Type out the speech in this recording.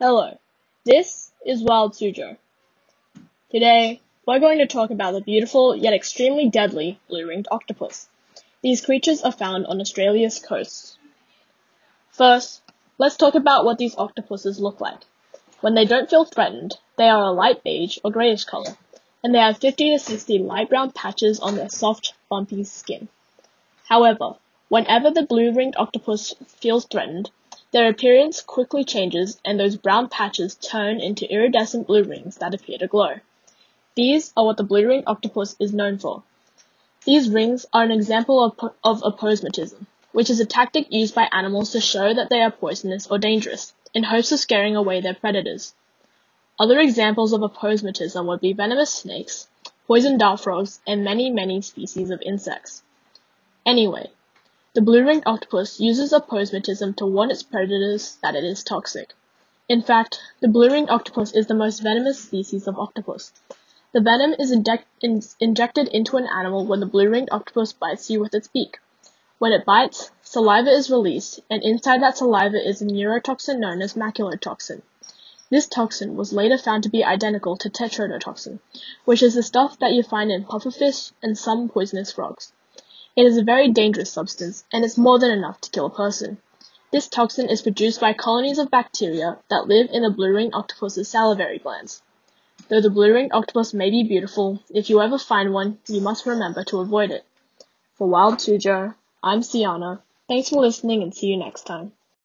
Hello, this is Wild Sujo. Today, we're going to talk about the beautiful yet extremely deadly blue-ringed octopus. These creatures are found on Australia's coasts. First, let's talk about what these octopuses look like. When they don't feel threatened, they are a light beige or grayish color, and they have 50 to 60 light brown patches on their soft, bumpy skin. However, whenever the blue-ringed octopus feels threatened, their appearance quickly changes and those brown patches turn into iridescent blue rings that appear to glow. These are what the blue ring octopus is known for. These rings are an example of, of aposematism, which is a tactic used by animals to show that they are poisonous or dangerous, in hopes of scaring away their predators. Other examples of aposematism would be venomous snakes, poison dart frogs, and many, many species of insects. Anyway, the blue-ringed octopus uses aposematism to warn its predators that it is toxic. In fact, the blue-ringed octopus is the most venomous species of octopus. The venom is inject- in- injected into an animal when the blue-ringed octopus bites you with its beak. When it bites, saliva is released, and inside that saliva is a neurotoxin known as maculotoxin. This toxin was later found to be identical to tetrodotoxin, which is the stuff that you find in pufferfish and some poisonous frogs. It is a very dangerous substance, and is more than enough to kill a person. This toxin is produced by colonies of bacteria that live in the blue ring octopus's salivary glands. Though the blue ring octopus may be beautiful, if you ever find one, you must remember to avoid it. For Wild Suzhou, I'm Siana. Thanks for listening and see you next time.